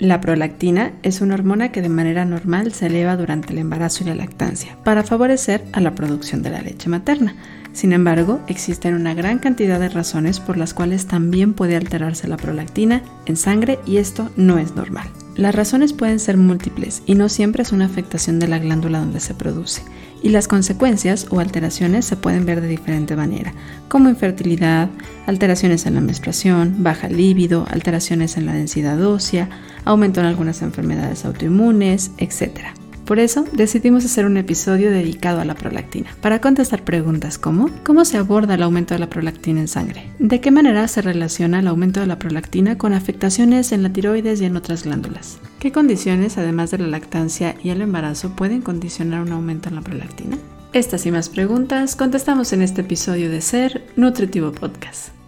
La prolactina es una hormona que de manera normal se eleva durante el embarazo y la lactancia para favorecer a la producción de la leche materna. Sin embargo, existen una gran cantidad de razones por las cuales también puede alterarse la prolactina en sangre y esto no es normal. Las razones pueden ser múltiples y no siempre es una afectación de la glándula donde se produce, y las consecuencias o alteraciones se pueden ver de diferente manera, como infertilidad, alteraciones en la menstruación, baja líbido, alteraciones en la densidad ósea, aumento en algunas enfermedades autoinmunes, etc. Por eso decidimos hacer un episodio dedicado a la prolactina, para contestar preguntas como ¿cómo se aborda el aumento de la prolactina en sangre? ¿De qué manera se relaciona el aumento de la prolactina con afectaciones en la tiroides y en otras glándulas? ¿Qué condiciones, además de la lactancia y el embarazo, pueden condicionar un aumento en la prolactina? Estas y más preguntas contestamos en este episodio de Ser Nutritivo Podcast.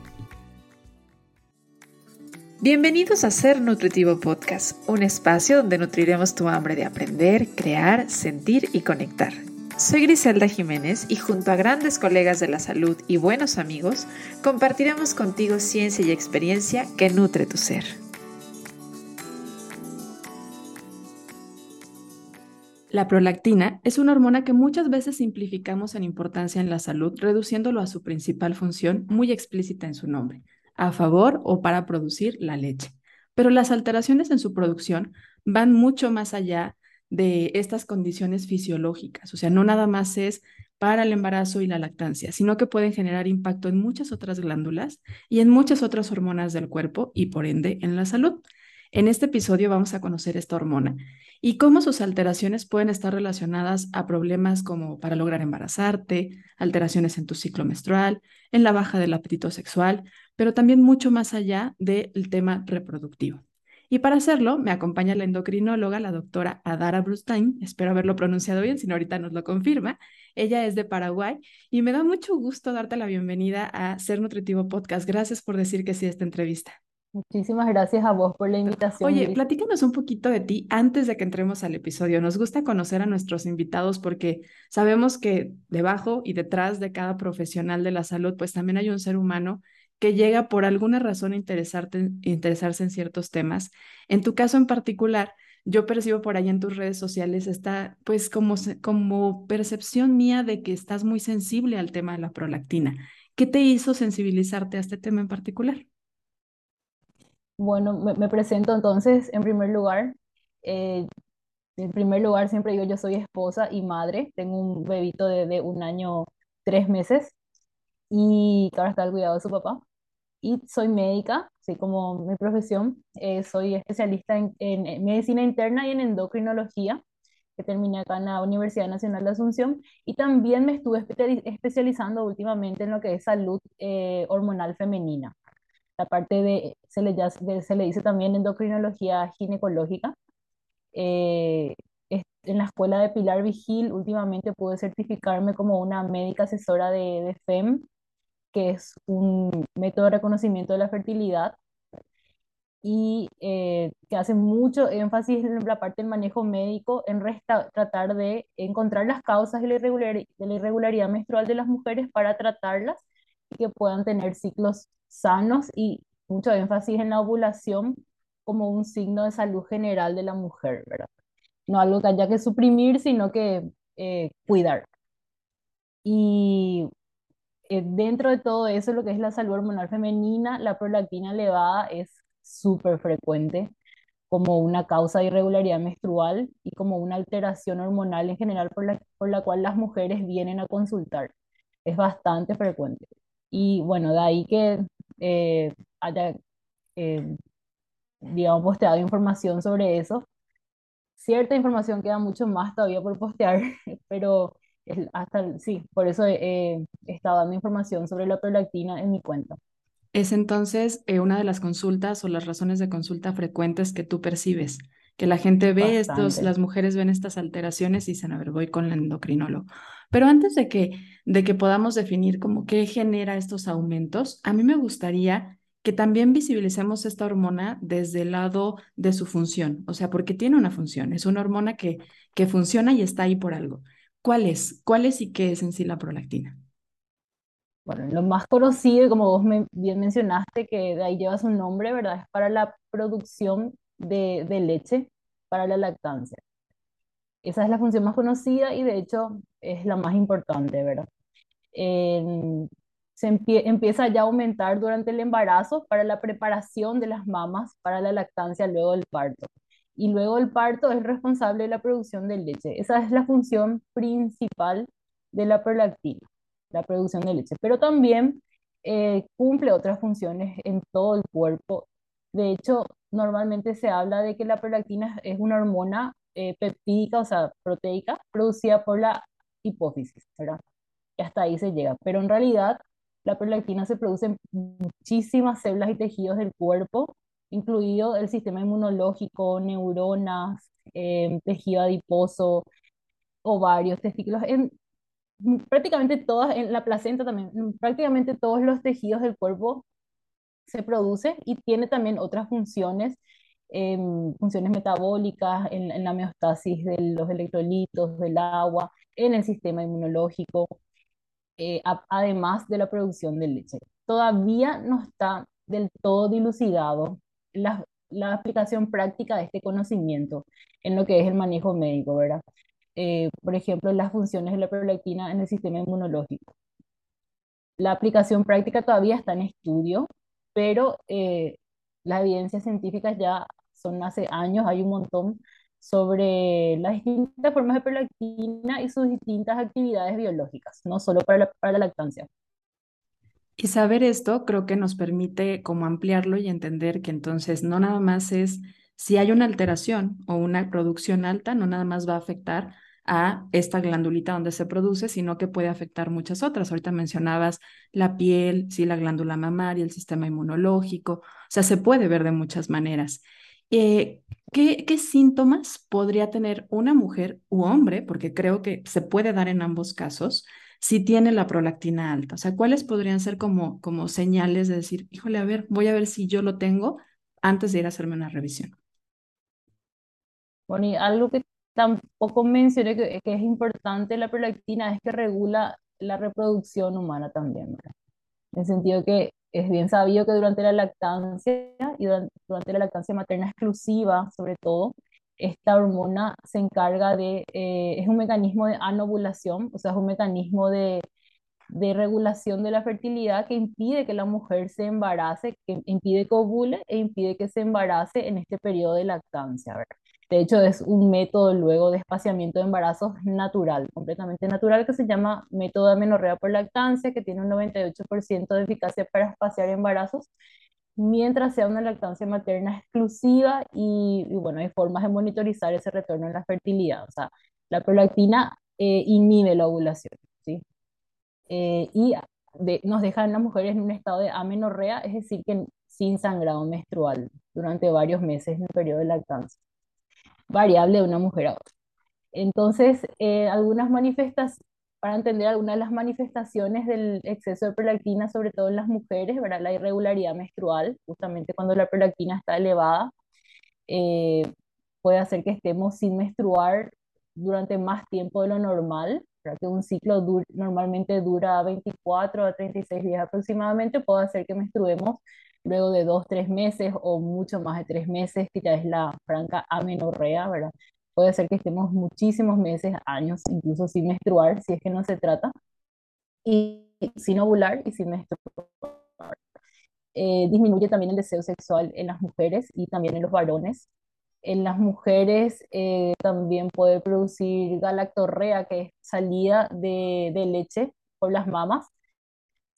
Bienvenidos a Ser Nutritivo Podcast, un espacio donde nutriremos tu hambre de aprender, crear, sentir y conectar. Soy Griselda Jiménez y junto a grandes colegas de la salud y buenos amigos, compartiremos contigo ciencia y experiencia que nutre tu ser. La prolactina es una hormona que muchas veces simplificamos en importancia en la salud, reduciéndolo a su principal función muy explícita en su nombre, a favor o para producir la leche. Pero las alteraciones en su producción van mucho más allá de estas condiciones fisiológicas, o sea, no nada más es para el embarazo y la lactancia, sino que pueden generar impacto en muchas otras glándulas y en muchas otras hormonas del cuerpo y por ende en la salud. En este episodio vamos a conocer esta hormona y cómo sus alteraciones pueden estar relacionadas a problemas como para lograr embarazarte, alteraciones en tu ciclo menstrual, en la baja del apetito sexual, pero también mucho más allá del tema reproductivo. Y para hacerlo, me acompaña la endocrinóloga, la doctora Adara Brustein. Espero haberlo pronunciado bien, si no ahorita nos lo confirma. Ella es de Paraguay y me da mucho gusto darte la bienvenida a Ser Nutritivo Podcast. Gracias por decir que sí a esta entrevista. Muchísimas gracias a vos por la invitación. Oye, platícanos un poquito de ti antes de que entremos al episodio. Nos gusta conocer a nuestros invitados porque sabemos que debajo y detrás de cada profesional de la salud, pues también hay un ser humano que llega por alguna razón a interesarte, interesarse en ciertos temas. En tu caso en particular, yo percibo por ahí en tus redes sociales esta, pues como, como percepción mía de que estás muy sensible al tema de la prolactina. ¿Qué te hizo sensibilizarte a este tema en particular? Bueno, me, presento entonces en primer lugar. Eh, en primer lugar, siempre digo, yo soy esposa y madre. Tengo un bebito de, de un año, tres meses, y que ahora está al cuidado de su papá y soy médica, así como mi profesión. Eh, soy especialista en, en, medicina interna y en endocrinología, que terminé acá en la Universidad Nacional de Asunción. Y también me estuve especializando últimamente en lo que es salud eh, hormonal femenina. La parte de, se le, se le dice también endocrinología ginecológica. Eh, en la escuela de Pilar Vigil, últimamente pude certificarme como una médica asesora de, de FEM que es un método de reconocimiento de la fertilidad y eh, que hace mucho énfasis en la parte del manejo médico, en tratar de encontrar las causas de la irregularidad menstrual de las mujeres para tratarlas que puedan tener ciclos sanos y mucho énfasis en la ovulación como un signo de salud general de la mujer, ¿verdad? No algo que haya que suprimir, sino que eh, cuidar. Y eh, dentro de todo eso, lo que es la salud hormonal femenina, la prolactina elevada es súper frecuente como una causa de irregularidad menstrual y como una alteración hormonal en general por la, por la cual las mujeres vienen a consultar. Es bastante frecuente. Y bueno, de ahí que eh, haya, eh, digamos, posteado información sobre eso. Cierta información queda mucho más todavía por postear, pero hasta, sí, por eso he, estado dando información sobre la prolactina en mi cuenta. Es entonces eh, una de las consultas o las razones de consulta frecuentes que tú percibes, que la gente ve estos, las mujeres ven estas alteraciones y dicen, a ver, voy con el endocrinólogo. Pero antes de que, de que podamos definir como qué genera estos aumentos, a mí me gustaría que también visibilicemos esta hormona desde el lado de su función, o sea, porque tiene una función, es una hormona que, que funciona y está ahí por algo. ¿Cuál es? ¿Cuál es y qué es en sí la prolactina? Bueno, lo más conocido, como vos me, bien mencionaste, que de ahí lleva su nombre, ¿verdad? Es para la producción de, leche para la lactancia. Esa es la función más conocida y de hecho es la más importante, ¿verdad? En- se empie- empieza ya a aumentar durante el embarazo para la preparación de las mamas para la lactancia luego del parto. Y luego el parto es responsable de la producción de leche. Esa es la función principal de la prolactina, la producción de leche. Pero también eh, cumple otras funciones en todo el cuerpo. De hecho, normalmente se habla de que la prolactina es una hormona eh, peptídica, o sea, proteica, producida por la hipófisis, ¿verdad? y hasta ahí se llega. Pero en realidad la prolactina se produce en muchísimas células y tejidos del cuerpo, incluido el sistema inmunológico, neuronas, eh, tejido adiposo, ovarios, testículos, en prácticamente todas, en la placenta también, en prácticamente todos los tejidos del cuerpo se produce y tiene también otras funciones, em, funciones metabólicas en, la homeostasis de los electrolitos, del agua, en el sistema inmunológico eh, además de la producción de leche. Todavía no está del todo dilucidado la, la aplicación práctica de este conocimiento en lo que es el manejo médico, ¿verdad? Eh, por ejemplo, las funciones de la prolactina en el sistema inmunológico. La aplicación práctica todavía está en estudio, pero eh, las evidencias científicas ya son hace años, hay un montón sobre las distintas formas de prolactina y sus distintas actividades biológicas, no solo para la, para la lactancia. Y saber esto creo que nos permite como ampliarlo y entender que entonces no nada más es si hay una alteración o una producción alta, no nada más va a afectar a esta glandulita donde se produce, sino que puede afectar muchas otras. Ahorita mencionabas la piel, sí, la glándula mamaria, el sistema inmunológico, o sea, se puede ver de muchas maneras. Eh, ¿qué, síntomas podría tener una mujer u hombre? Porque creo que se puede dar en ambos casos si tiene la prolactina alta. O sea, ¿cuáles podrían ser como, como señales de decir, híjole, a ver, voy a ver si yo lo tengo antes de ir a hacerme una revisión? Bueno, algo que tampoco mencioné que, que es importante la prolactina es que regula la reproducción humana también, ¿verdad? En el sentido que es bien sabido que durante la lactancia y durante, la lactancia materna exclusiva, sobre todo, esta hormona se encarga de, eh, es un mecanismo de anovulación, o sea, es un mecanismo de, de regulación de la fertilidad que impide que la mujer se embarace, que impide que ovule e impide que se embarace en este periodo de lactancia, ¿verdad? De hecho, es un método luego de espaciamiento de embarazos natural, completamente natural, que se llama método de amenorrea por lactancia, que tiene un 98% de eficacia para espaciar embarazos, mientras sea una lactancia materna exclusiva y, y bueno, hay formas de monitorizar ese retorno en la fertilidad. O sea, la prolactina eh, inhibe la ovulación, ¿sí? eh, y de- nos deja en las mujeres en un estado de amenorrea, es decir, que sin sangrado menstrual durante varios meses en el periodo de lactancia, variable de una mujer a otra. Entonces, eh, algunas manifestaciones, para entender algunas de las manifestaciones del exceso de prolactina, sobre todo en las mujeres, ¿verdad? La irregularidad menstrual, justamente cuando la prolactina está elevada, eh, puede hacer que estemos sin menstruar durante más tiempo de lo normal, ¿verdad? que un ciclo normalmente dura 24 a 36 días aproximadamente, puede hacer que menstruemos luego de dos, tres meses o mucho más de tres meses, que ya es la franca amenorrea, ¿verdad? Puede ser que estemos muchísimos meses, años, incluso sin menstruar, si es que no se trata, y sin ovular y sin menstruar. Eh, disminuye también el deseo sexual en las mujeres y también en los varones. En las mujeres eh, también puede producir galactorrea, que es salida de, de leche por las mamas,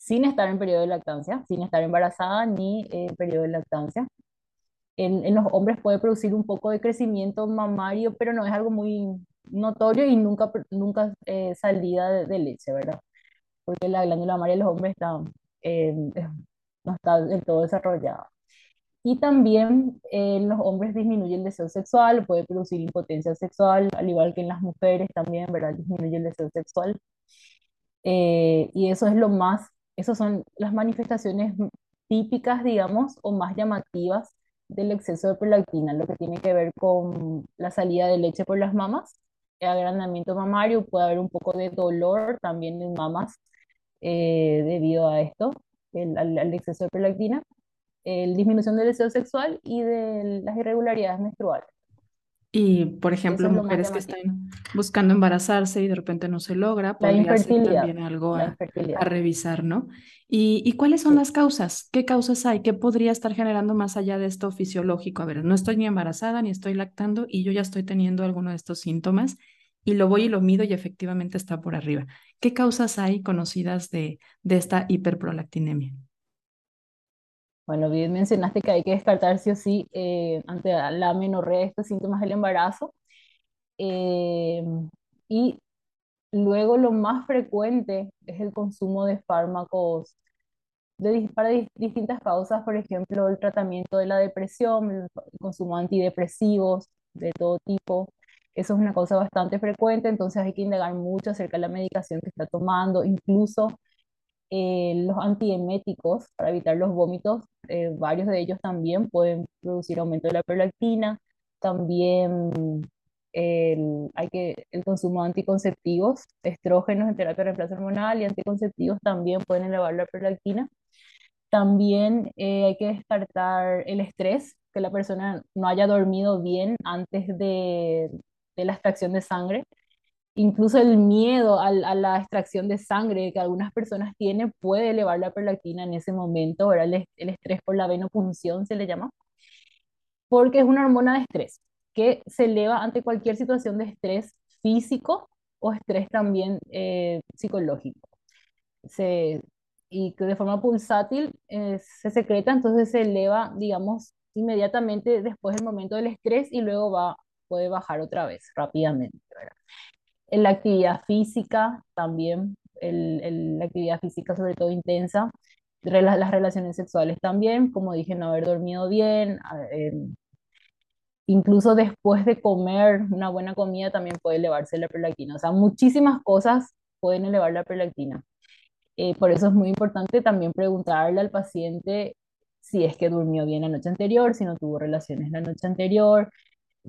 sin estar en periodo de lactancia, sin estar embarazada ni en periodo de lactancia. En, en los hombres puede producir un poco de crecimiento mamario, pero no es algo muy notorio y nunca, nunca eh, salida de, de leche, ¿verdad? Porque la glándula mamaria de los hombres está, eh, no está del todo desarrollada. Y también eh, en los hombres disminuye el deseo sexual, puede producir impotencia sexual, al igual que en las mujeres también, ¿verdad? Disminuye el deseo sexual. Eh, y eso es lo más, esas son las manifestaciones típicas, digamos, o más llamativas del exceso de prolactina, lo que tiene que ver con la salida de leche por las mamas, agrandamiento mamario, puede haber un poco de dolor también en mamas eh, debido a esto, al, al exceso de prolactina el disminución del deseo sexual y de las irregularidades menstruales. Y, por ejemplo, Eso es mujeres que están buscando embarazarse y de repente no se logra, La podría ser también algo a, revisar, ¿no? ¿Y, y cuáles son Sí. las causas? ¿Qué causas hay? ¿Qué podría estar generando más allá de esto fisiológico? A ver, no estoy ni embarazada ni estoy lactando y yo ya estoy teniendo alguno de estos síntomas y lo voy y lo mido y efectivamente está por arriba. ¿Qué causas hay conocidas de, de esta hiperprolactinemia? Bueno, bien mencionaste que hay que descartar sí o sí eh, ante la amenorrea estos síntomas del embarazo. Eh, y luego lo más frecuente es el consumo de fármacos de, para dis- distintas causas, por ejemplo, el tratamiento de la depresión, el consumo de antidepresivos de todo tipo. Eso es una cosa bastante frecuente, entonces hay que indagar mucho acerca de la medicación que está tomando, incluso eh, los antieméticos para evitar los vómitos, eh, varios de ellos también pueden producir aumento de la prolactina. También el, hay que, el consumo de anticonceptivos, estrógenos en terapia de reemplazo hormonal y anticonceptivos también pueden elevar la prolactina. También eh, hay que descartar el estrés, que la persona no haya dormido bien antes de, de la extracción de sangre. Incluso el miedo a, la extracción de sangre que algunas personas tienen puede elevar la prolactina en ese momento, ¿verdad? El, es- el estrés por la venopunción se le llama, porque es una hormona de estrés que se eleva ante cualquier situación de estrés físico o estrés también eh, psicológico. Y que de forma pulsátil eh, se secreta, entonces se eleva, digamos, inmediatamente después del momento del estrés y luego va, puede bajar otra vez rápidamente. En la actividad física también, el, la actividad física sobre todo intensa, las relaciones sexuales también, como dije, no haber dormido bien, em, incluso después de comer una buena comida también puede elevarse la prolactina. O sea, muchísimas cosas pueden elevar la prolactina. Eh, por eso es muy importante también preguntarle al paciente si es que durmió bien la noche anterior, si no tuvo relaciones la noche anterior,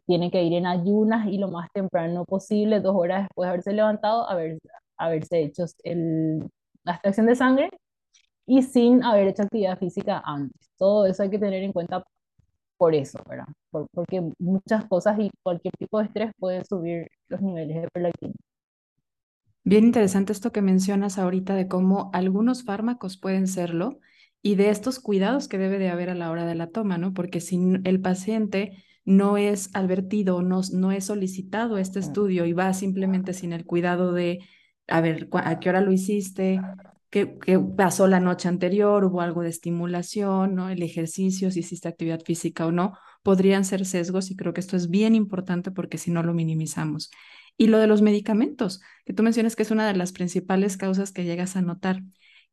tiene que ir en ayunas y lo más temprano posible, dos horas después de haberse levantado, haber, haberse hecho el, la extracción de sangre y sin haber hecho actividad física antes. Todo eso hay que tener en cuenta por eso, ¿verdad? Por- porque muchas cosas y cualquier tipo de estrés puede subir los niveles de prolactina. Bien interesante esto que mencionas ahorita de cómo algunos fármacos pueden serlo y de estos cuidados que debe de haber a la hora de la toma, ¿no? Porque si el paciente no es advertido, no, no es solicitado este Mm. estudio y va simplemente sin el cuidado de, a ver, ¿a qué hora lo hiciste? ¿Qué, qué pasó la noche anterior? ¿Hubo algo de estimulación, ¿no? El ejercicio, si hiciste actividad física o no, podrían ser sesgos y creo que esto es bien importante porque si no lo minimizamos. Y lo de los medicamentos que tú mencionas que es una de las principales causas que llegas a notar.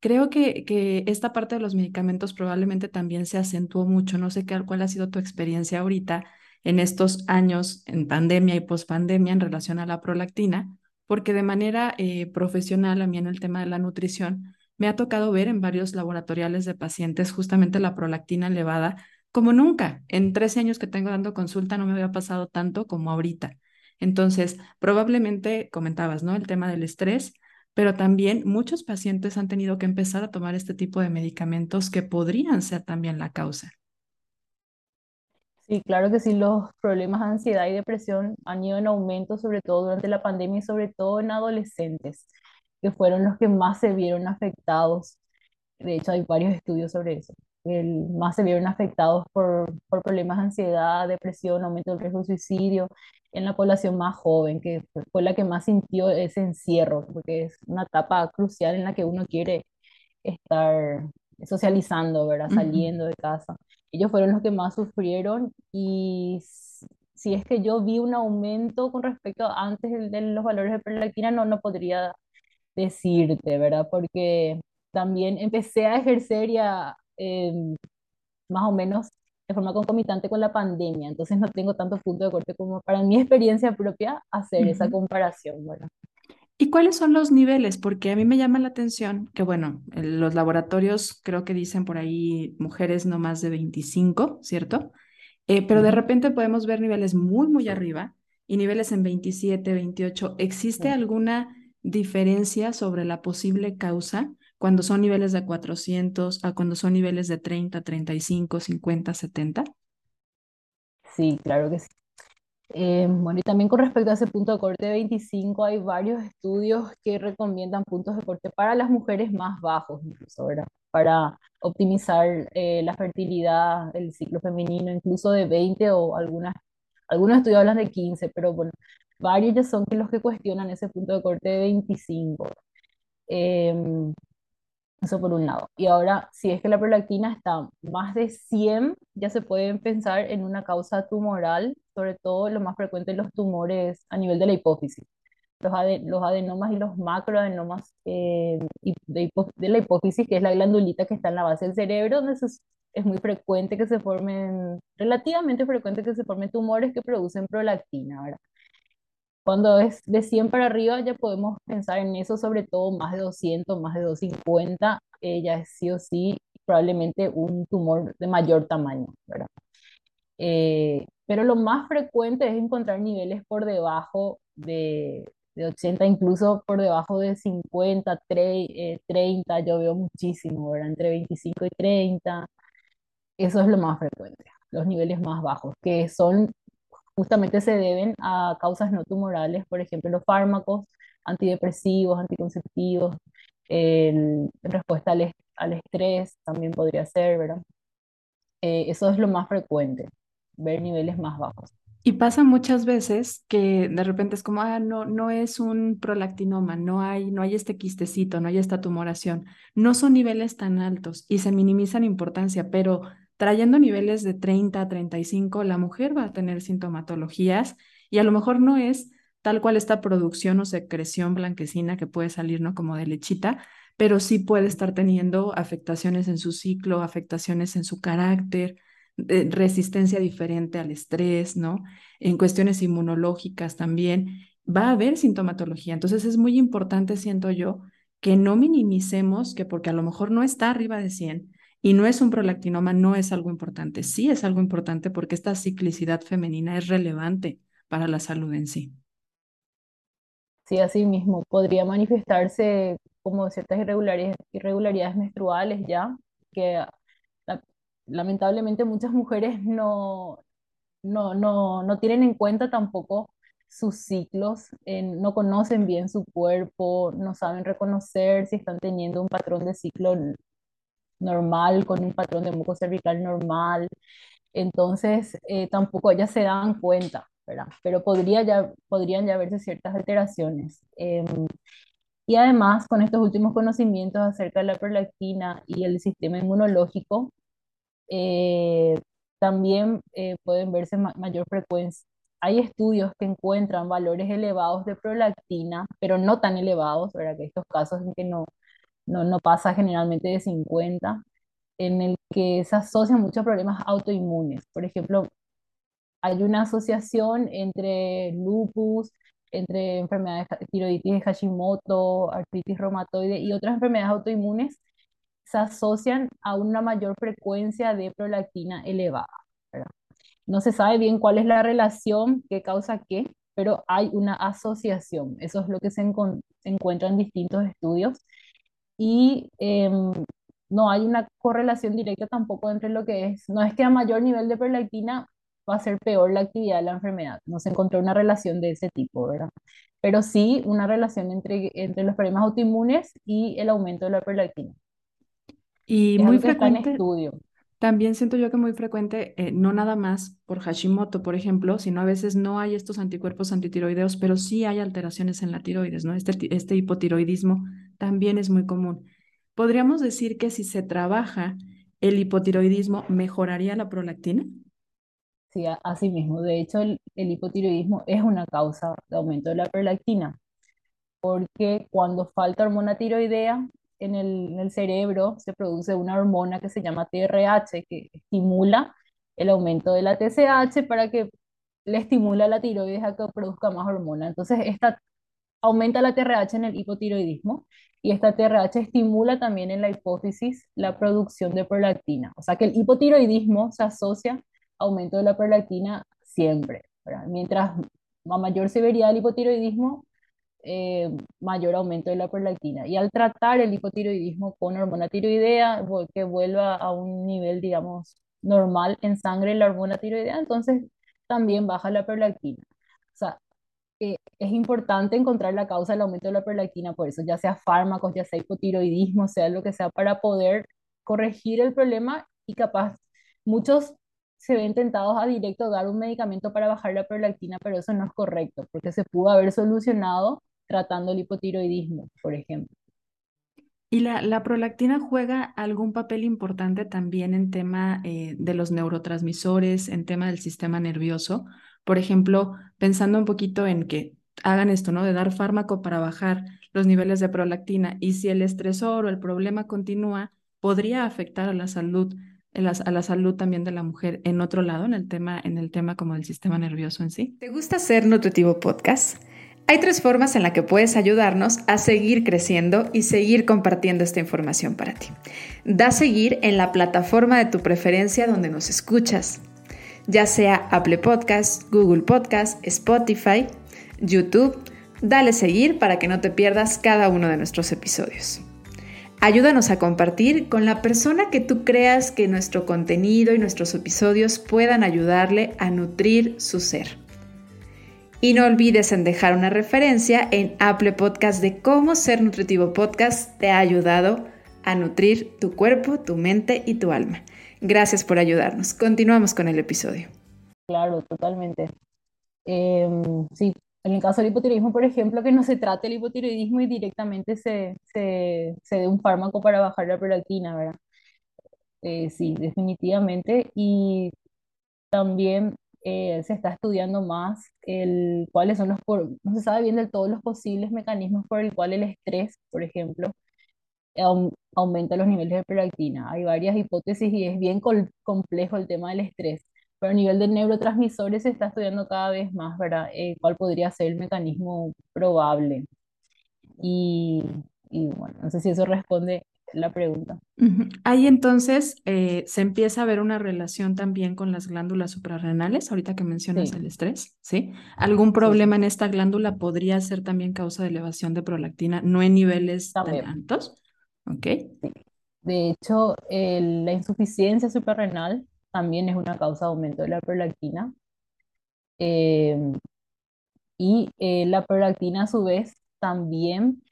Creo que, que esta parte de los medicamentos probablemente también se acentuó mucho. No sé qué, cuál ha sido tu experiencia ahorita en estos años en pandemia y pospandemia en relación a la prolactina, porque de manera eh, profesional, a mí en el tema de la nutrición, me ha tocado ver en varios laboratoriales de pacientes justamente la prolactina elevada como nunca. En 13 años que tengo dando consulta no me había pasado tanto como ahorita. Entonces, probablemente comentabas, ¿no? El tema del estrés, pero también muchos pacientes han tenido que empezar a tomar este tipo de medicamentos que podrían ser también la causa. Sí, claro que sí, los problemas de ansiedad y depresión han ido en aumento, sobre todo durante la pandemia y sobre todo en adolescentes, que fueron los que más se vieron afectados. De hecho, hay varios estudios sobre eso. El, más se vieron afectados por, por problemas de ansiedad, depresión, aumento del riesgo de suicidio en la población más joven, que fue, la que más sintió ese encierro, porque es una etapa crucial en la que uno quiere estar socializando, ¿verdad? Saliendo de casa. Ellos fueron los que más sufrieron y si es que yo vi un aumento con respecto a antes de, los valores de prolactina, no, no podría decirte, ¿verdad? Porque también empecé a ejercer ya em, más o menos de forma concomitante con la pandemia, entonces no tengo tanto punto de corte como para mi experiencia propia hacer esa comparación, ¿verdad? ¿Y cuáles son los niveles? Porque a mí me llama la atención que, bueno, en los laboratorios creo que dicen por ahí mujeres no más de 25, ¿cierto? Eh, pero de repente podemos ver niveles muy, muy arriba y niveles en 27, 28. ¿Existe alguna diferencia sobre la posible causa? cuando son niveles de 400 a cuando son niveles de 30, 35, 50, 70? Sí, claro que sí. Eh, bueno, y también con respecto a ese punto de corte de 25, hay varios estudios que recomiendan puntos de corte para las mujeres más bajos, incluso, ¿verdad? Para optimizar eh, la fertilidad, el ciclo femenino, incluso de 20 o algunas, algunos estudios hablan de 15, pero bueno, varios ya son los que cuestionan ese punto de corte de 25. Em, eso por un lado. Y ahora, si es que la prolactina está más de 100, ya se puede pensar en una causa tumoral, sobre todo lo más frecuente los tumores a nivel de la hipófisis. Los, ade- los adenomas y los macroadenomas eh, de, la hipófisis, que es la glandulita que está en la base del cerebro, donde es muy frecuente que se formen, relativamente frecuente que se formen tumores que producen prolactina, ¿verdad? Cuando es de 100 para arriba ya podemos pensar en eso, sobre todo más de 200, más de 250, eh, ya es sí o sí probablemente un tumor de mayor tamaño, ¿verdad? Eh, pero lo más frecuente es encontrar niveles por debajo de, de 80, incluso por debajo de 50, tre- eh, 30, yo veo muchísimo, ¿verdad? Entre 25 y 30, eso es lo más frecuente, los niveles más bajos, que son justamente se deben a causas no tumorales, por ejemplo, los fármacos antidepresivos, anticonceptivos, el- respuesta al, est- al estrés también podría ser, ¿verdad? Eh, eso es lo más frecuente, ver niveles más bajos. Y pasa muchas veces que de repente es como, ah, no, no es un prolactinoma, no hay, no hay este quistecito, no hay esta tumoración, no son niveles tan altos y se minimizan importancia, pero trayendo niveles de 30 a 35, la mujer va a tener sintomatologías y a lo mejor no es tal cual esta producción o secreción blanquecina que puede salir, ¿no? Como de lechita, pero sí puede estar teniendo afectaciones en su ciclo, afectaciones en su carácter de resistencia diferente al estrés, ¿no? En cuestiones inmunológicas también, va a haber sintomatología. Entonces es muy importante, siento yo, que no minimicemos que porque a lo mejor no está arriba de 100 y no es un prolactinoma, no es algo importante. Sí es algo importante porque esta ciclicidad femenina es relevante para la salud en sí. Sí, así mismo, podría manifestarse como ciertas irregularidades, menstruales ya, que la- lamentablemente muchas mujeres no, no, no, no tienen en cuenta tampoco sus ciclos, no conocen bien su cuerpo, no saben reconocer si están teniendo un patrón de ciclo normal, con un patrón de muco cervical normal. Entonces, eh, tampoco ellas se dan cuenta, ¿verdad? Pero podría ya, podrían ya verse ciertas alteraciones. Em, y además, con estos últimos conocimientos acerca de la prolactina y el sistema inmunológico, eh, también eh, pueden verse ma- mayor frecuencia. Hay estudios que encuentran valores elevados de prolactina, pero no tan elevados, ¿verdad? Que estos casos en que no, no, no pasa generalmente de 50, en el que se asocian muchos problemas autoinmunes. Por ejemplo, hay una asociación entre lupus, entre enfermedades de tiroiditis de Hashimoto, artritis reumatoide y otras enfermedades autoinmunes se asocian a una mayor frecuencia de prolactina elevada. No se sabe bien cuál es la relación, qué causa qué, pero hay una asociación. Eso es lo que se, encon- se encuentra en distintos estudios y em, no hay una correlación directa tampoco entre lo que es, no es que a mayor nivel de prolactina va a ser peor la actividad de la enfermedad, no se encontró una relación de ese tipo, ¿verdad? Pero sí una relación entre, entre los problemas autoinmunes y el aumento de la prolactina. Y Es muy está en frecuente, estudio. También siento yo que muy frecuente, eh, no nada más por Hashimoto, por ejemplo, sino a veces no hay estos anticuerpos antitiroideos, pero sí hay alteraciones en la tiroides, ¿no? Este, este hipotiroidismo también es muy común. Podríamos decir que si se trabaja el hipotiroidismo, ¿mejoraría la prolactina? Sí, así mismo. De hecho, el, hipotiroidismo es una causa de aumento de la prolactina, porque cuando falta hormona tiroidea en el, cerebro se produce una hormona que se llama TRH, que estimula el aumento de la TSH para que le estimula la tiroides a que produzca más hormona. Entonces, esta aumenta la TRH en el hipotiroidismo y esta TRH estimula también en la hipófisis la producción de prolactina. O sea que el hipotiroidismo se asocia a aumento de la prolactina siempre. Mientras a mayor severidad del hipotiroidismo, eh, mayor aumento de la prolactina. Y al tratar el hipotiroidismo con hormona tiroidea, que vuelva a un nivel, digamos, normal en sangre la hormona tiroidea, entonces también baja la prolactina. Eh, es importante encontrar la causa del aumento de la prolactina, por eso, ya sea fármacos, ya sea hipotiroidismo, sea lo que sea, para poder corregir el problema y capaz muchos se ven tentados a directo dar un medicamento para bajar la prolactina, pero eso no es correcto, porque se pudo haber solucionado tratando el hipotiroidismo, por ejemplo. ¿Y la, la prolactina juega algún papel importante también en tema eh, de los neurotransmisores, en tema del sistema nervioso? Por ejemplo, pensando un poquito en que hagan esto, ¿no? De dar fármaco para bajar los niveles de prolactina y si el estresor o el problema continúa, podría afectar a la salud, las- a la salud también de la mujer en otro lado, en el tema, en el tema como del sistema nervioso en sí. ¿Te gusta ser Nutritivo Podcast? Hay tres formas en las que puedes ayudarnos a seguir creciendo y seguir compartiendo esta información para ti. Da seguir en la plataforma de tu preferencia donde nos escuchas, ya sea Apple Podcast, Google Podcast, Spotify, YouTube. Dale seguir para que no te pierdas cada uno de nuestros episodios. Ayúdanos a compartir con la persona que tú creas que nuestro contenido y nuestros episodios puedan ayudarle a nutrir su ser. Y no olvides en dejar una referencia en Apple Podcast de cómo Ser Nutritivo Podcast te ha ayudado a nutrir tu cuerpo, tu mente y tu alma. Gracias por ayudarnos. Continuamos con el episodio. Claro, totalmente. Em, sí, en el caso del hipotiroidismo, por ejemplo, que no se trate el hipotiroidismo y directamente se, se, se dé un fármaco para bajar la prolactina, ¿verdad? Eh, sí, definitivamente. Y también eh, se está estudiando más el, cuáles son los, por- no se sabe bien del todo los posibles mecanismos por el cual el estrés, por ejemplo, aumenta los niveles de prolactina. Hay varias hipótesis y es bien complejo el tema del estrés. Pero a nivel de neurotransmisores se está estudiando cada vez más, ¿verdad? Eh, cuál podría ser el mecanismo probable. Y, y bueno, no sé si eso responde la pregunta. Ahí entonces eh, se empieza a ver una relación también con las glándulas suprarrenales, ahorita que mencionas Sí, el estrés, ¿sí? ¿Algún problema sí, en esta glándula podría ser también causa de elevación de prolactina, no en niveles tan altos? ¿Ok? De hecho, la insuficiencia suprarrenal también es una causa de aumento de la prolactina. Eh, y eh, la prolactina a su vez también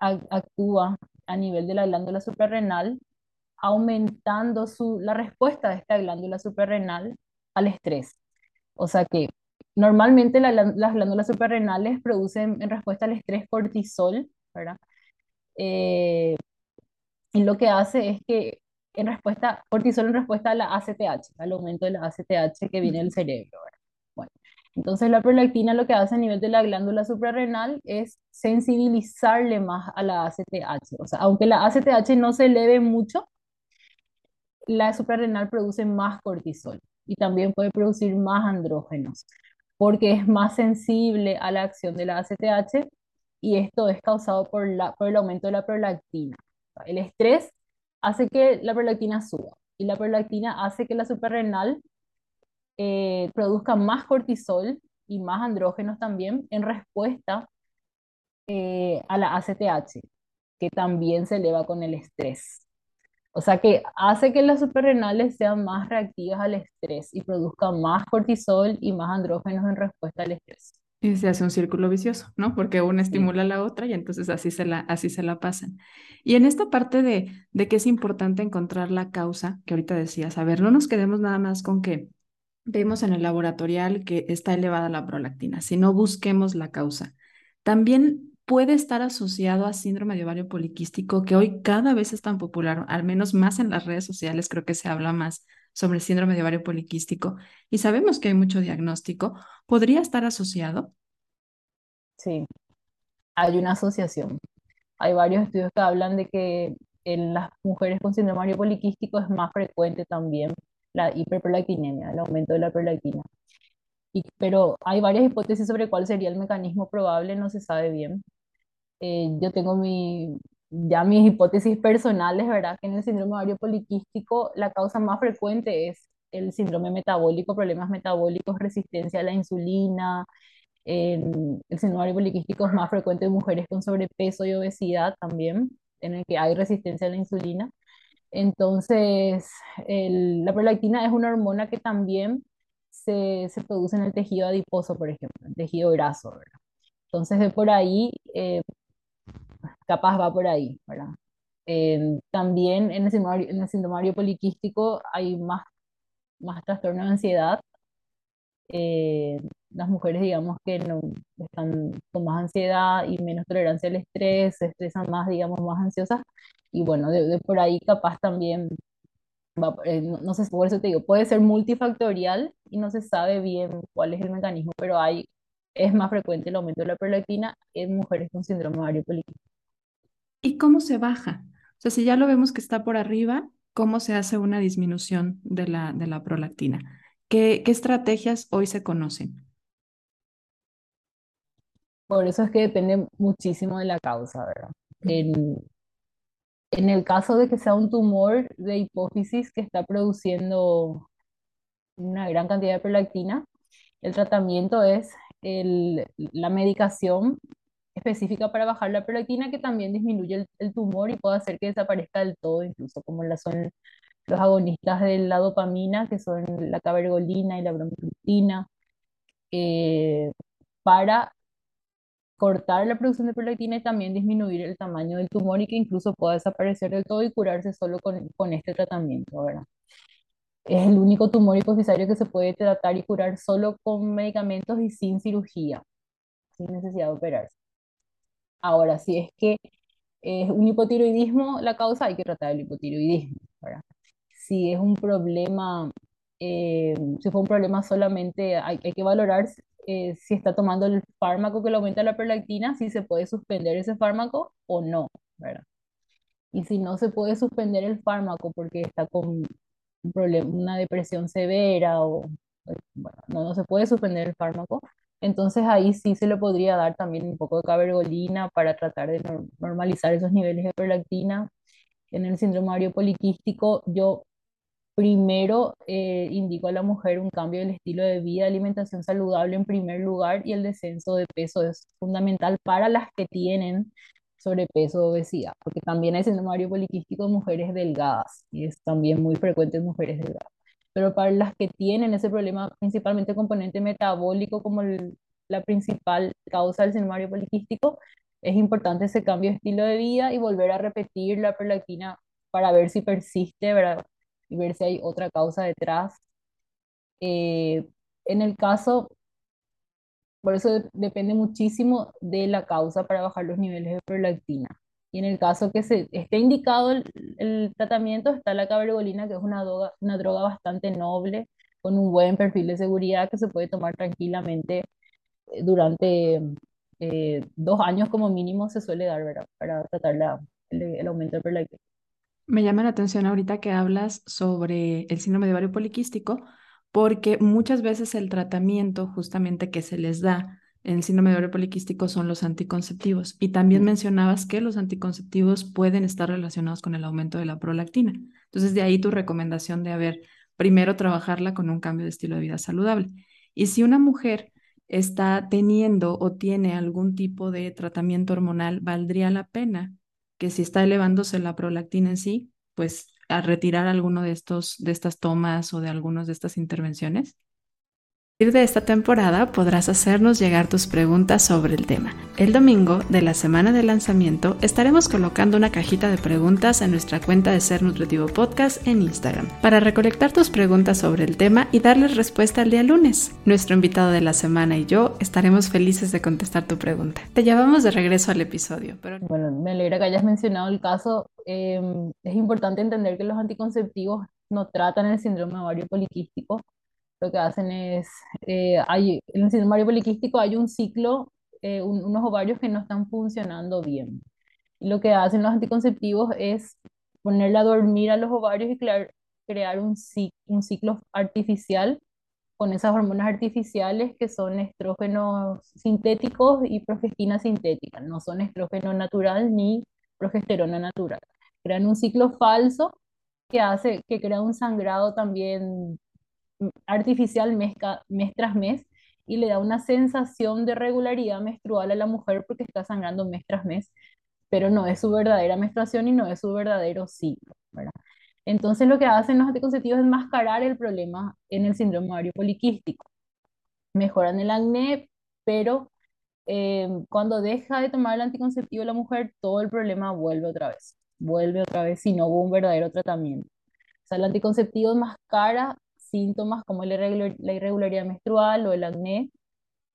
ac- actúa a nivel de la glándula suprarrenal, aumentando su, la respuesta de esta glándula suprarrenal al estrés. O sea que normalmente las glándulas suprarrenales producen en respuesta al estrés cortisol, ¿verdad? Eh, y lo que hace es que en respuesta, cortisol en respuesta a la ACTH, al aumento de la ACTH que viene del cerebro. Bueno, entonces la prolactina lo que hace a nivel de la glándula suprarrenal es sensibilizarle más a la ACTH. O sea, aunque la ACTH no se eleve mucho, la suprarrenal produce más cortisol y también puede producir más andrógenos, porque es más sensible a la acción de la ACTH y esto es causado por, la, por el aumento de la prolactina. El estrés hace que la prolactina suba y la prolactina hace que la suprarrenal eh, produzca más cortisol y más andrógenos también en respuesta eh, a la ACTH, que también se eleva con el estrés. O sea que hace que las suprarrenales sean más reactivas al estrés y produzcan más cortisol y más andrógenos en respuesta al estrés. Y se hace un círculo vicioso, ¿no? Porque una estimula a la otra y entonces así se la, así se la pasan. Y en esta parte de, de que es importante encontrar la causa, que ahorita decías, a ver, no nos quedemos nada más con que vemos en el laboratorial que está elevada la prolactina, sino busquemos la causa. También puede estar asociado a síndrome de ovario poliquístico, que hoy cada vez es tan popular, al menos más en las redes sociales, creo que se habla más sobre el síndrome de ovario poliquístico y sabemos que hay mucho diagnóstico. ¿Podría estar asociado? sí, hay una asociación. Hay varios estudios que hablan de que en las mujeres con síndrome ovario poliquístico es más frecuente también la hiperprolactinemia, el aumento de la prolactina. Y, pero hay varias hipótesis sobre cuál sería el mecanismo probable, no se sabe bien. Eh, yo tengo mi, ya mis hipótesis personales, ¿verdad? Que en el síndrome ovario poliquístico la causa más frecuente es el síndrome metabólico, problemas metabólicos, resistencia a la insulina, En el síndrome poliquístico es más frecuente en mujeres con sobrepeso y obesidad también, en el que hay resistencia a la insulina. Entonces, el- la prolactina es una hormona que también se, se produce en el tejido adiposo, por ejemplo, el tejido graso, ¿verdad? Entonces, de por ahí, eh, capaz va por ahí, ¿verdad? Eh, también en el síndrome, en el síndrome poliquístico hay más, más trastorno de ansiedad. Eh, las mujeres, digamos, que no están con más ansiedad y menos tolerancia al estrés, se estresan más, digamos, más ansiosas. Y bueno, de, de por ahí capaz también va- eh, no, no sé, por eso te digo, puede ser multifactorial y no se sabe bien cuál es el mecanismo, pero hay, es más frecuente el aumento de la prolactina en mujeres con síndrome ovario poliquístico. ¿Y cómo se baja? O sea, si ya lo vemos que está por arriba, ¿cómo se hace una disminución de la, de la prolactina? ¿Qué, qué estrategias hoy se conocen? Por eso es que depende muchísimo de la causa, ¿verdad? En, en el caso de que sea un tumor de hipófisis que está produciendo una gran cantidad de prolactina, el tratamiento es la medicación específica para bajar la prolactina que también disminuye el, el tumor y puede hacer que desaparezca del todo, incluso como la son los agonistas de la dopamina, que son la cabergolina y la bromocriptina, eh, para cortar la producción de prolactina y también disminuir el tamaño del tumor y que incluso pueda desaparecer del todo y curarse solo con, con este tratamiento, ¿verdad? Es el único tumor hipofisario que se puede tratar y curar solo con medicamentos y sin cirugía, sin necesidad de operarse. Ahora, si es que es un hipotiroidismo la causa, hay que tratar el hipotiroidismo, ¿verdad? Si es un problema, eh, si fue un problema solamente, hay, que valorar eh, si está tomando el fármaco que le aumenta la prolactina, si se puede suspender ese fármaco o no. Y si no se puede suspender el fármaco porque está con un problema, una depresión severa o, bueno, no, no se puede suspender el fármaco, entonces ahí sí se le podría dar también un poco de cabergolina para tratar de nor- normalizar esos niveles de prolactina. En el síndrome ovario poliquístico, yo Primero, eh, indico a la mujer un cambio del estilo de vida, alimentación saludable en primer lugar y el descenso de peso es fundamental para las que tienen sobrepeso o obesidad, porque también hay síndrome poliquístico en mujeres delgadas y es también muy frecuente en mujeres delgadas. Pero para las que tienen ese problema, principalmente componente metabólico como el- la principal causa del síndrome poliquístico, es importante ese cambio de estilo de vida y volver a repetir la prolactina para ver si persiste, ¿verdad? y ver si hay otra causa detrás. Eh, en el caso, por eso de- depende muchísimo de la causa para bajar los niveles de prolactina. Y en el caso que se esté indicado el, el tratamiento, está la cabergolina, que es una droga, una droga bastante noble, con un buen perfil de seguridad que se puede tomar tranquilamente eh, durante eh, dos años como mínimo se suele dar, ¿verdad? Para tratar la- el, el aumento de prolactina. Me llama la atención ahorita que hablas sobre el síndrome de ovario poliquístico, porque muchas veces el tratamiento justamente que se les da en el síndrome de ovario poliquístico son los anticonceptivos. Y también mencionabas que los anticonceptivos pueden estar relacionados con el aumento de la prolactina. Entonces, de ahí tu recomendación de, haber primero trabajarla con un cambio de estilo de vida saludable. Y si una mujer está teniendo o tiene algún tipo de tratamiento hormonal, valdría la pena que si está elevándose la prolactina en sí, pues a retirar alguno de estos, de estas tomas o de algunas de estas intervenciones. A partir de esta temporada podrás hacernos llegar tus preguntas sobre el tema. El domingo de la semana de lanzamiento estaremos colocando una cajita de preguntas en nuestra cuenta de Ser Nutritivo Podcast en Instagram para recolectar tus preguntas sobre el tema y darles respuesta el día lunes. Nuestro invitado de la semana y yo estaremos felices de contestar tu pregunta. Te llevamos de regreso al episodio, pero Bueno, me alegra que hayas mencionado el caso. Eh, es importante entender que los anticonceptivos no tratan el síndrome ovario poliquístico. Lo que hacen es, eh, hay, en el síndrome ovario poliquístico hay un ciclo, eh, un- unos ovarios que no están funcionando bien. Y lo que hacen los anticonceptivos es ponerle a dormir a los ovarios y crear, crear un, un ciclo artificial con esas hormonas artificiales que son estrógenos sintéticos y progestina sintética. No son estrógeno natural ni progesterona natural. Crean un ciclo falso que hace, que crea un sangrado también artificial mes, mes tras mes y le da una sensación de regularidad menstrual a la mujer porque está sangrando mes tras mes, pero no es su verdadera menstruación y no es su verdadero ciclo, ¿verdad? Entonces lo que hacen los anticonceptivos es mascarar el problema en el síndrome ovario poliquístico. Mejoran el acné, pero eh, cuando deja de tomar el anticonceptivo la mujer, todo el problema vuelve otra vez. Vuelve otra vez si no hubo un verdadero tratamiento. O sea, el anticonceptivo mascara síntomas como la irregular- la irregularidad menstrual o el acné,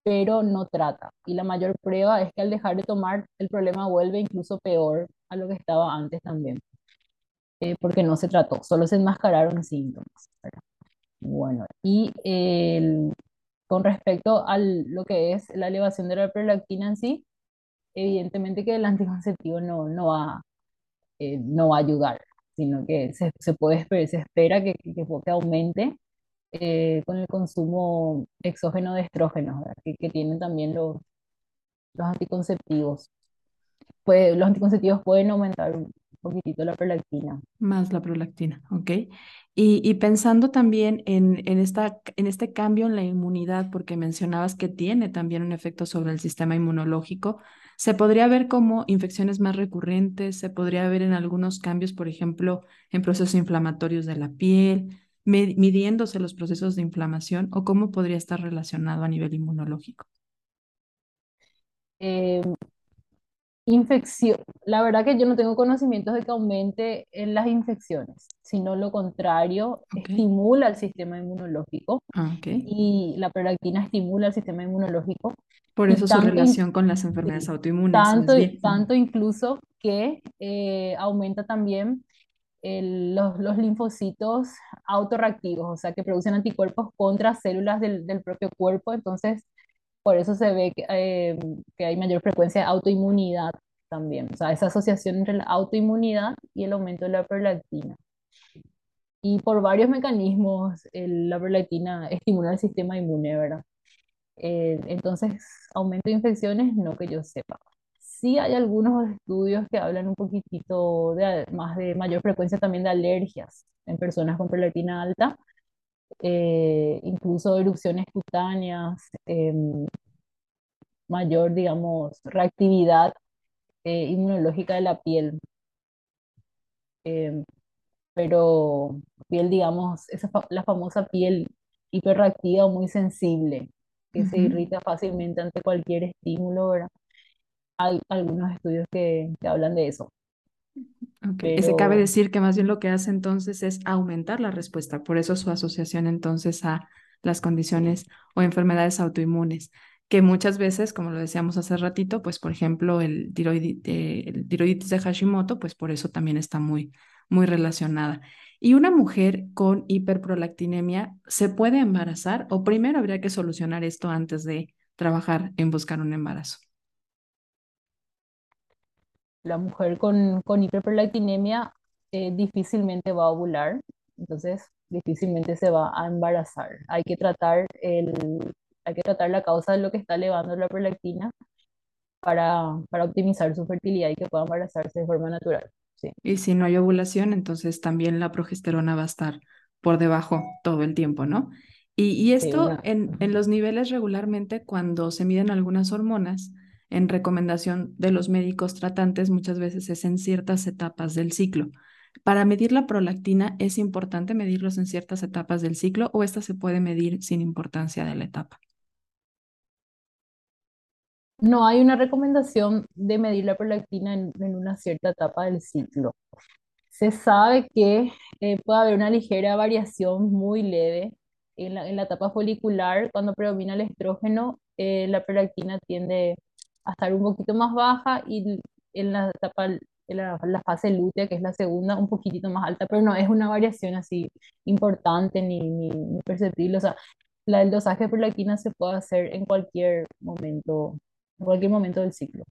pero no trata. Y la mayor prueba es que al dejar de tomar, el problema vuelve incluso peor a lo que estaba antes también, eh, porque no se trató, solo se enmascararon síntomas. Bueno, y el- con respecto a lo que es la elevación de la prolactina en sí, evidentemente que el anticonceptivo no, no va, eh, no va a ayudar, sino que se, se puede se espera que, que, que aumente eh, con el consumo exógeno de estrógenos, que tienen también los, los anticonceptivos. Pues, los anticonceptivos pueden aumentar un poquitito la prolactina. Más la prolactina, ¿ok? Y, y pensando también en, en, esta, en este cambio en la inmunidad, porque mencionabas que tiene también un efecto sobre el sistema inmunológico, se podría ver como infecciones más recurrentes, se podría ver en algunos cambios, por ejemplo, en procesos inflamatorios de la piel, midiéndose los procesos de inflamación, o cómo podría estar relacionado a nivel inmunológico. Eh, infección, la verdad que yo no tengo conocimientos de que aumente en las infecciones, sino lo contrario, ¿Ok? estimula el sistema inmunológico Ah, ok. y la prolactina estimula el sistema inmunológico Por eso su tanto, in- relación con las enfermedades autoinmunes, tanto, tanto incluso que eh, aumenta también el- los, los linfocitos autorreactivos, o sea, que producen anticuerpos contra células del, del propio cuerpo, entonces por eso se ve que, eh, que hay mayor frecuencia de autoinmunidad también, o sea, esa asociación entre la autoinmunidad y el aumento de la prolactina. Y por varios mecanismos, el- la prolactina estimula el sistema inmune, ¿verdad? Eh, entonces, aumento de infecciones, no que yo sepa. Sí hay algunos estudios que hablan un poquitito de, más de mayor frecuencia también de alergias en personas con prolactina alta, eh, incluso erupciones cutáneas, em, mayor, digamos, reactividad eh, inmunológica de la piel, em, pero piel, digamos, esa fa- la famosa piel hiperreactiva o muy sensible, que se Ujú. irrita fácilmente ante cualquier estímulo, ¿verdad? Hay algunos estudios que, que hablan de eso, Ok, ese cabe decir que más bien lo que hace entonces es aumentar la respuesta, por eso su asociación entonces a las condiciones o enfermedades autoinmunes, que muchas veces, como lo decíamos hace ratito, pues por ejemplo el eh, el tiroiditis de Hashimoto, pues por eso también está muy, muy relacionada. ¿Y una mujer con hiperprolactinemia se puede embarazar o primero habría que solucionar esto antes de trabajar en buscar un embarazo? La mujer con, con hiperprolactinemia eh, difícilmente va a ovular, entonces difícilmente se va a embarazar. Hay que tratar el, hay que tratar la causa de lo que está elevando la prolactina para, para optimizar su fertilidad y que pueda embarazarse de forma natural. Sí, Y si no hay ovulación, entonces también la progesterona va a estar por debajo todo el tiempo, ¿no? Y, y esto en, en los niveles regularmente cuando se miden algunas hormonas, en recomendación de los médicos tratantes, muchas veces es en ciertas etapas del ciclo. Para medir la prolactina, ¿es importante medirlos en ciertas etapas del ciclo o esta se puede medir sin importancia de la etapa? No hay una recomendación de medir la prolactina en, una cierta etapa del ciclo. Se sabe que eh, puede haber una ligera variación muy leve en la, en la etapa folicular. Cuando predomina el estrógeno, eh, la prolactina tiende a estar un poquito más baja y en la etapa, en la, la fase lútea, que es la segunda, un poquitito más alta, pero no es una variación así importante ni, ni, ni perceptible. O sea, la, el dosaje de prolactina se puede hacer en cualquier momento, en cualquier momento del ciclo.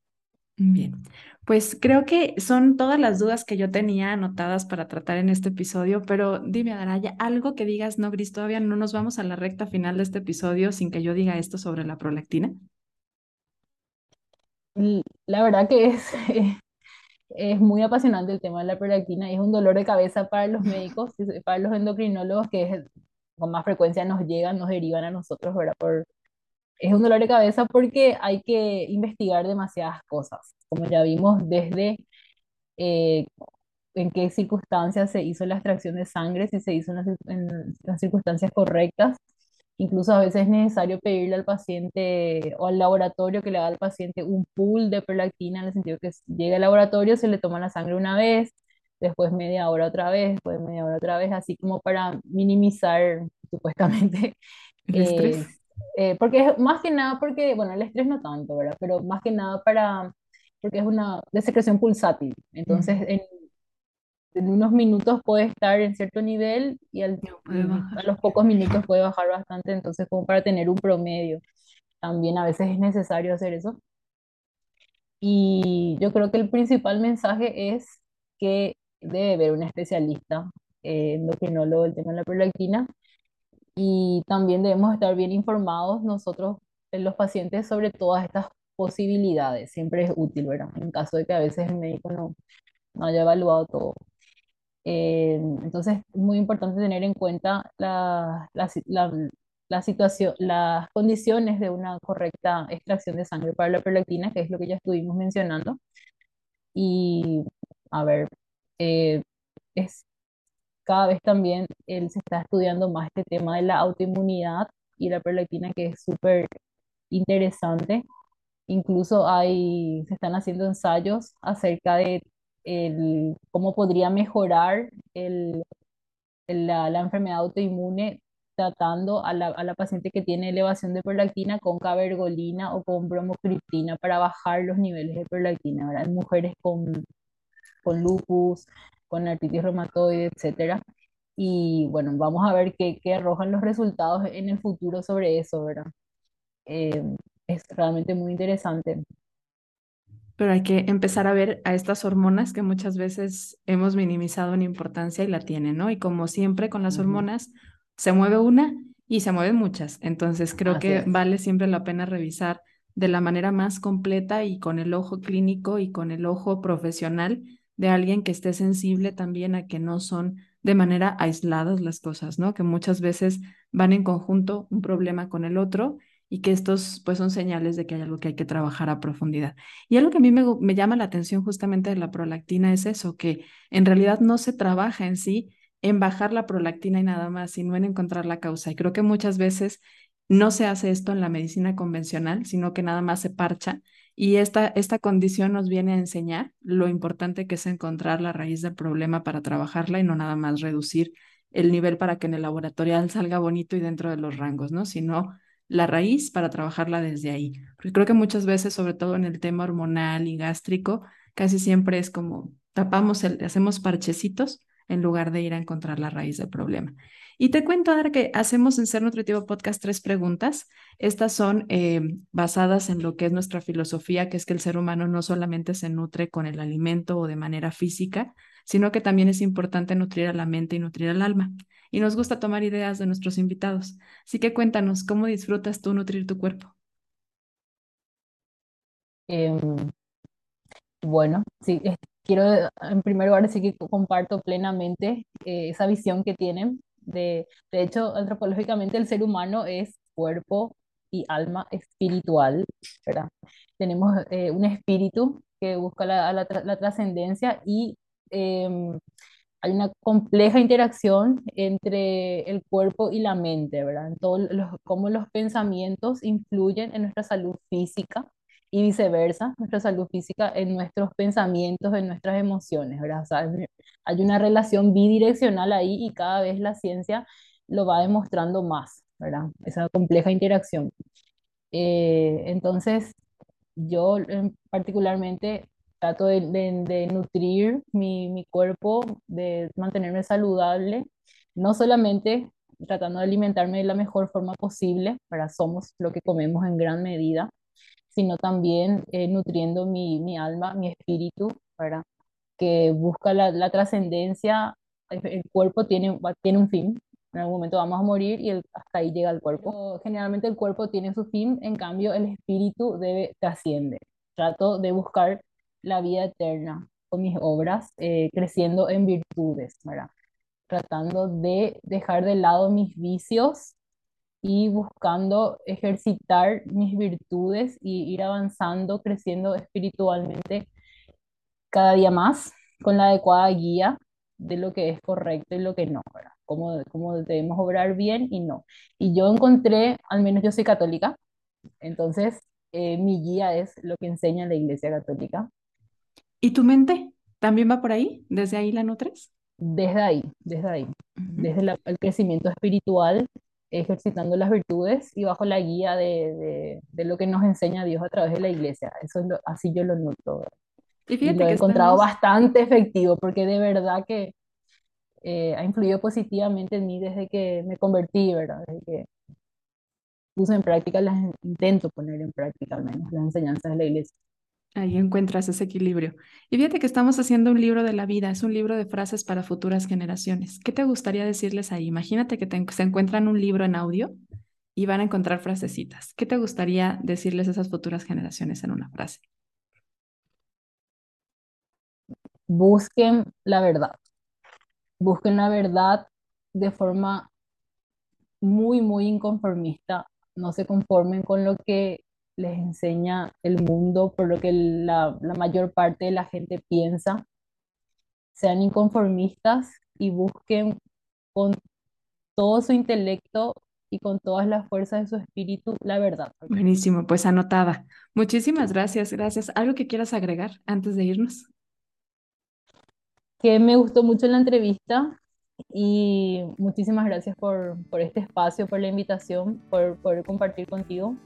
Bien, pues creo que son todas las dudas que yo tenía anotadas para tratar en este episodio, pero dime, Adaraya, algo que digas, no, Gris, todavía no nos vamos a la recta final de este episodio sin que yo diga esto sobre la prolactina. La verdad que es, Es muy apasionante el tema de la prolactina y es un dolor de cabeza para los médicos, para los endocrinólogos que es- con más frecuencia nos llegan, nos derivan a nosotros, es un dolor de cabeza porque hay que investigar demasiadas cosas, como ya vimos desde eh, en qué circunstancias se hizo la extracción de sangre, si se hizo en en las circunstancias correctas. Incluso a veces es necesario pedirle al paciente o al laboratorio que le haga al paciente un pool de prolactina, en el sentido que llega al laboratorio, se le toma la sangre una vez, después media hora otra vez, después media hora otra vez, así como para minimizar supuestamente El eh, estrés. eh, porque es más que nada porque, bueno, el estrés no tanto, ¿verdad? Pero más que nada para, porque es una de secreción pulsátil. Entonces, Ujú. en, en unos minutos puede estar en cierto nivel y, al- No a los pocos minutos puede bajar bastante. Entonces, como para tener un promedio, también a veces es necesario hacer eso. Y yo creo que el principal mensaje es que debe ver un especialista, eh, endocrinólogo del tema de la prolactina y también debemos estar bien informados nosotros, los pacientes, sobre todas estas posibilidades. Siempre es útil, ¿verdad? En caso de que a veces el médico no, no haya evaluado todo. Eh, entonces, es muy importante tener en cuenta la, la, la- la situación, las condiciones de una correcta extracción de sangre para la prolactina, que es lo que ya estuvimos mencionando. Y, a ver, eh, es cada vez también él se está estudiando más este tema de la autoinmunidad y la prolactina, que es súper interesante. Incluso hay, se están haciendo ensayos acerca de el, cómo podría mejorar el, la, la enfermedad autoinmune tratando a la, a la paciente que tiene elevación de prolactina con cabergolina o con bromocriptina para bajar los niveles de prolactina, ¿verdad? En mujeres con con lupus, con artritis reumatoide, etcétera. Y bueno, vamos a ver qué, qué arrojan los resultados en el futuro sobre eso, ¿verdad? Eh, es realmente muy interesante. Pero hay que empezar a ver a estas hormonas que muchas veces hemos minimizado en importancia y la tienen, ¿no? Y como siempre con las hormonas, se mueve una y se mueven muchas. Entonces creo Así que es. vale siempre la pena revisar de la manera más completa y con el ojo clínico y con el ojo profesional de alguien que esté sensible también a que no son de manera aisladas las cosas, ¿no? Que muchas veces van en conjunto un problema con el otro y que estos pues son señales de que hay algo que hay que trabajar a profundidad. Y algo que a mí me, me llama la atención justamente de la prolactina es eso, que en realidad no se trabaja en sí en bajar la prolactina y nada más, sino en encontrar la causa. Y creo que muchas veces no se hace esto en la medicina convencional, sino que nada más se parcha. Y esta, esta condición nos viene a enseñar lo importante que es encontrar la raíz del problema para trabajarla y no nada más reducir el nivel para que en el laboratorial salga bonito y dentro de los rangos, ¿no? Sino la raíz para trabajarla desde ahí. Porque creo que muchas veces, sobre todo en el tema hormonal y gástrico, casi siempre es como tapamos el, hacemos parchecitos en lugar de ir a encontrar la raíz del problema. Y te cuento ahora que hacemos en Ser Nutritivo Podcast tres preguntas. Estas son eh, basadas en lo que es nuestra filosofía, que es que el ser humano no solamente se nutre con el alimento o de manera física, sino que también es importante nutrir a la mente y nutrir al alma. Y nos gusta tomar ideas de nuestros invitados. Así que cuéntanos, ¿cómo disfrutas tú nutrir tu cuerpo? Em, bueno, sí, es- quiero eh, en primer lugar decir que comparto plenamente eh, esa visión que tienen. De, de hecho, antropológicamente el ser humano es cuerpo y alma espiritual, ¿verdad? Tenemos eh, un espíritu que busca la, la tra- la trascendencia y em, hay una compleja interacción entre el cuerpo y la mente, ¿verdad? En todo los, cómo los pensamientos influyen en nuestra salud física y viceversa, nuestra salud física en nuestros pensamientos, en nuestras emociones, ¿verdad? O sea, hay una relación bidireccional ahí y cada vez la ciencia lo va demostrando más, ¿verdad? Esa compleja interacción. Eh, entonces, yo particularmente trato de, de- de nutrir mi, mi cuerpo, de mantenerme saludable, no solamente tratando de alimentarme de la mejor forma posible, para somos lo que comemos en gran medida, sino también eh, nutriendo mi, mi alma, mi espíritu, para que busca la, la trascendencia. El, el cuerpo tiene, tiene un fin, en algún momento vamos a morir y el- hasta ahí llega el cuerpo. Pero generalmente el cuerpo tiene su fin, en cambio el espíritu debe trasciende. Trato de buscar la vida eterna con mis obras, eh, creciendo en virtudes, ¿verdad? Tratando de dejar de lado mis vicios y buscando ejercitar mis virtudes y ir avanzando, creciendo espiritualmente cada día más con la adecuada guía de lo que es correcto y lo que no, ¿verdad? Cómo, cómo debemos obrar bien y no. Y yo encontré, al menos yo soy católica, entonces eh, mi guía es lo que enseña la Iglesia Católica. ¿Y tu mente también va por ahí? ¿Desde ahí la nutres? Desde ahí, desde ahí, desde la- el crecimiento espiritual, ejercitando las virtudes y bajo la guía de, de- de lo que nos enseña Dios a través de la iglesia. Eso es lo- así yo lo noto. ¿verdad? Y Y fíjate lo he que encontrado estamos, bastante efectivo porque de verdad que eh, ha influido positivamente en mí desde que me convertí, ¿verdad? Desde que puse en práctica, las intento poner en práctica al menos las enseñanzas de la iglesia. Ahí encuentras ese equilibrio. Y fíjate que estamos haciendo un libro de la vida, es un libro de frases para futuras generaciones. ¿Qué te gustaría decirles ahí? Imagínate que se encuentran un libro en audio y van a encontrar frasecitas. ¿Qué te gustaría decirles a esas futuras generaciones en una frase? Busquen la verdad, busquen la verdad de forma muy, muy inconformista, no se conformen con lo que les enseña el mundo, por lo que la, la mayor parte de la gente piensa, sean inconformistas y busquen con todo su intelecto y con todas las fuerzas de su espíritu la verdad. Buenísimo, pues anotada. Muchísimas gracias, gracias. ¿Algo que quieras agregar antes de irnos? Que me gustó mucho la entrevista y muchísimas gracias por, por este espacio, por la invitación, por poder compartir contigo.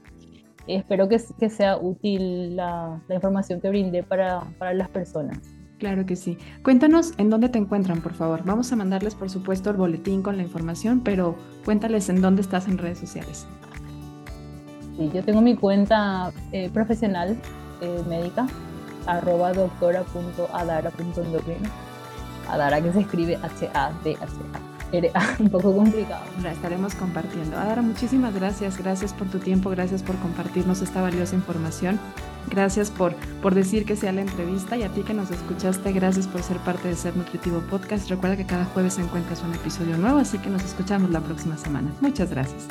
Espero que, que sea útil la, la información que brindé para, para las personas. Claro que sí. Cuéntanos en dónde te encuentran, por favor. Vamos a mandarles, por supuesto, el boletín con la información, pero cuéntales en dónde estás en redes sociales. Sí, yo tengo mi cuenta eh, profesional eh, médica, arroba doctora.adara.endocrino. Adara que se escribe H-A-D-H-A. Un poco complicado. La estaremos compartiendo. Adara, muchísimas gracias. Gracias por tu tiempo, gracias por compartirnos esta valiosa información. Gracias por, por decir que sea la entrevista y a ti que nos escuchaste, gracias por ser parte de Ser Nutritivo Podcast. Recuerda que cada jueves encuentras un episodio nuevo, así que nos escuchamos la próxima semana. Muchas gracias.